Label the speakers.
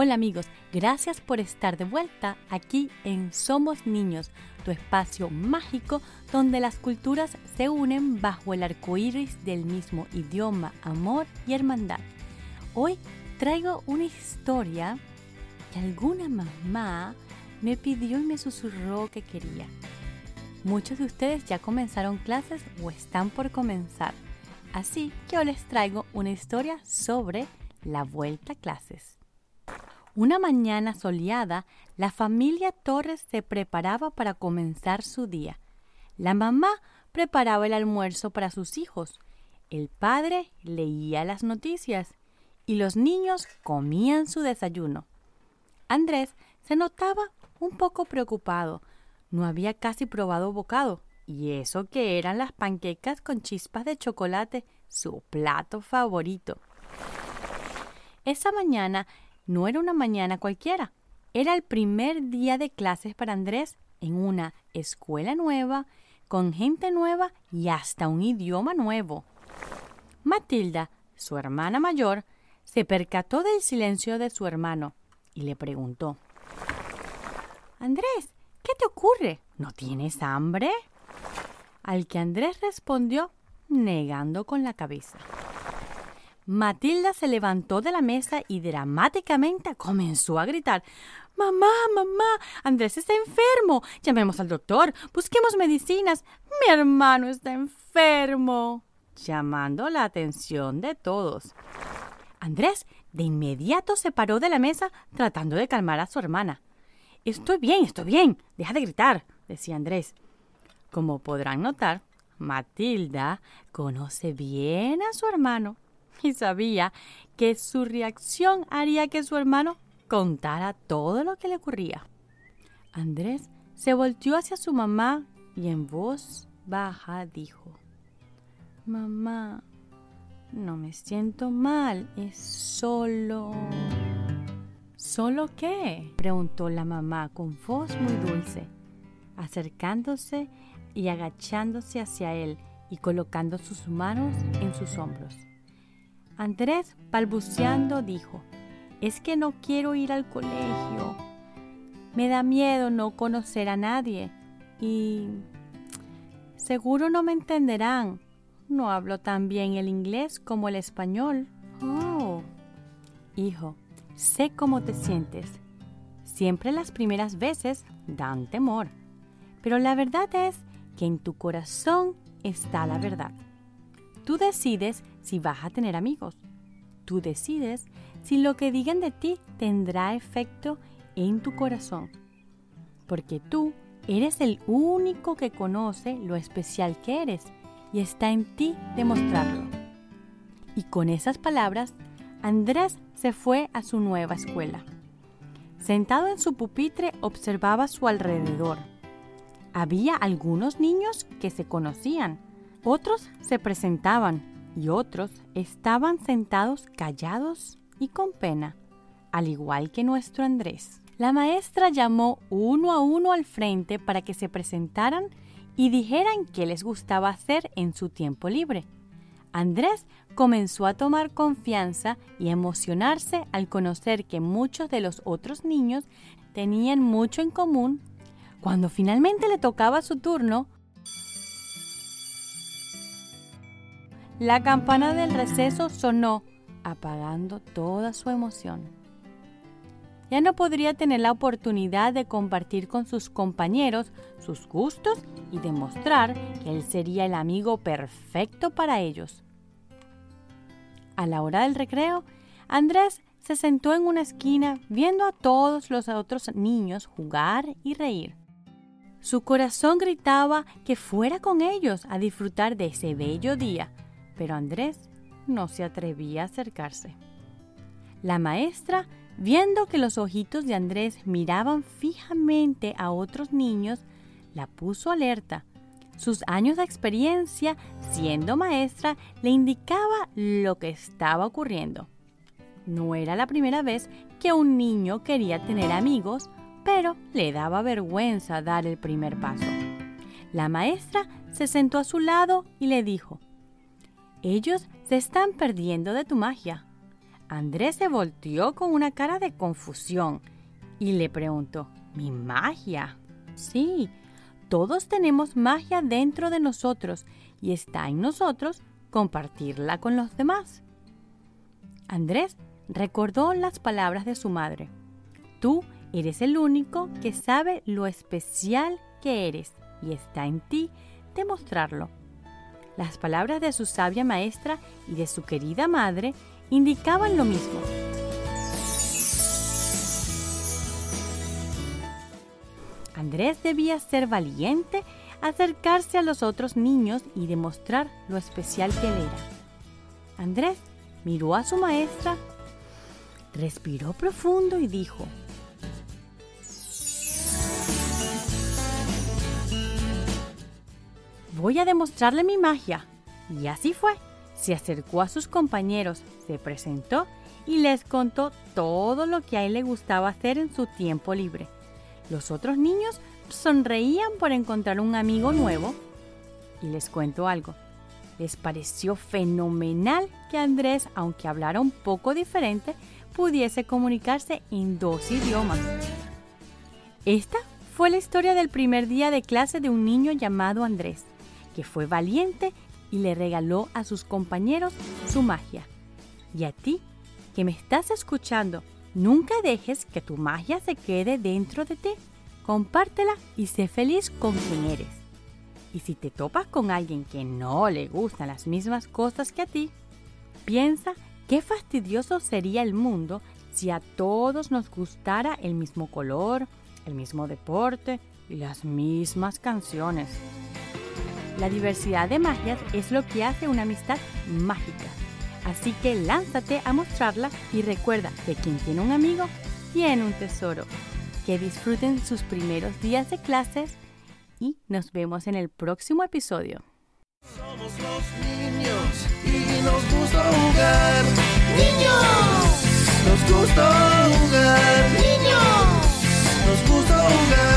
Speaker 1: Hola amigos, gracias por estar de vuelta aquí en Somos Niños, tu espacio mágico donde las culturas se unen bajo el arco iris del mismo idioma, amor y hermandad. Hoy traigo una historia que alguna mamá me pidió y me susurró que quería. Muchos de ustedes ya comenzaron clases o están por comenzar, así que hoy les traigo una historia sobre la vuelta a clases. Una mañana soleada, la familia Torres se preparaba para comenzar su día. La mamá preparaba el almuerzo para sus hijos, el padre leía las noticias y los niños comían su desayuno. Andrés se notaba un poco preocupado. No había casi probado bocado, y eso que eran las panquecas con chispas de chocolate, su plato favorito. Esa mañana no era una mañana cualquiera. Era el primer día de clases para Andrés en una escuela nueva, con gente nueva y hasta un idioma nuevo. Matilda, su hermana mayor, se percató del silencio de su hermano y le preguntó Andrés, ¿qué te ocurre? ¿No tienes hambre? Al que Andrés respondió negando con la cabeza. Matilda se levantó de la mesa y dramáticamente comenzó a gritar Mamá, mamá, Andrés está enfermo. Llamemos al doctor, busquemos medicinas. Mi hermano está enfermo. llamando la atención de todos. Andrés de inmediato se paró de la mesa tratando de calmar a su hermana. Estoy bien, estoy bien. Deja de gritar, decía Andrés. Como podrán notar, Matilda conoce bien a su hermano y sabía que su reacción haría que su hermano contara todo lo que le ocurría. Andrés se volteó hacia su mamá y en voz baja dijo, Mamá, no me siento mal, es solo... ¿Solo qué? preguntó la mamá con voz muy dulce, acercándose y agachándose hacia él y colocando sus manos en sus hombros. Andrés, balbuceando, dijo, es que no quiero ir al colegio. Me da miedo no conocer a nadie y seguro no me entenderán. No hablo tan bien el inglés como el español. Oh. Hijo, sé cómo te sientes. Siempre las primeras veces dan temor. Pero la verdad es que en tu corazón está la verdad. Tú decides si vas a tener amigos. Tú decides si lo que digan de ti tendrá efecto en tu corazón. Porque tú eres el único que conoce lo especial que eres y está en ti demostrarlo. Y con esas palabras, Andrés se fue a su nueva escuela. Sentado en su pupitre observaba su alrededor. Había algunos niños que se conocían, otros se presentaban y otros estaban sentados callados y con pena, al igual que nuestro Andrés. La maestra llamó uno a uno al frente para que se presentaran y dijeran qué les gustaba hacer en su tiempo libre. Andrés comenzó a tomar confianza y emocionarse al conocer que muchos de los otros niños tenían mucho en común. Cuando finalmente le tocaba su turno, La campana del receso sonó, apagando toda su emoción. Ya no podría tener la oportunidad de compartir con sus compañeros sus gustos y demostrar que él sería el amigo perfecto para ellos. A la hora del recreo, Andrés se sentó en una esquina viendo a todos los otros niños jugar y reír. Su corazón gritaba que fuera con ellos a disfrutar de ese bello día, pero Andrés no se atrevía a acercarse. La maestra, viendo que los ojitos de Andrés miraban fijamente a otros niños, la puso alerta. Sus años de experiencia siendo maestra le indicaba lo que estaba ocurriendo. No era la primera vez que un niño quería tener amigos, pero le daba vergüenza dar el primer paso. La maestra se sentó a su lado y le dijo, ellos se están perdiendo de tu magia. Andrés se volteó con una cara de confusión y le preguntó, ¿mi magia? Sí, todos tenemos magia dentro de nosotros y está en nosotros compartirla con los demás. Andrés recordó las palabras de su madre. Tú eres el único que sabe lo especial que eres y está en ti demostrarlo. Las palabras de su sabia maestra y de su querida madre indicaban lo mismo. Andrés debía ser valiente, acercarse a los otros niños y demostrar lo especial que él era. Andrés miró a su maestra, respiró profundo y dijo, Voy a demostrarle mi magia. Y así fue se acercó a sus compañeros, se presentó y les contó todo lo que a él le gustaba hacer en su tiempo libre. Los otros niños sonreían por encontrar un amigo nuevo. Y les cuento algo. Les pareció fenomenal que Andrés, aunque hablara un poco diferente, pudiese comunicarse en dos idiomas. Esta fue la historia del primer día de clase de un niño llamado Andrés, que fue valiente y le regaló a sus compañeros su magia. Y a ti, que me estás escuchando, nunca dejes que tu magia se quede dentro de ti. Compártela y sé feliz con quien eres. Y si te topas con alguien que no le gustan las mismas cosas que a ti, piensa qué fastidioso sería el mundo si a todos nos gustara el mismo color, el mismo deporte y las mismas canciones. La diversidad de magias es lo que hace una amistad mágica. Así que lánzate a mostrarla y recuerda que quien tiene un amigo tiene un tesoro. Que disfruten sus primeros días de clases y nos vemos en el próximo episodio.
Speaker 2: Somos los niños y nos gusta jugar. Niños, nos gusta jugar. Niños, nos gusta jugar.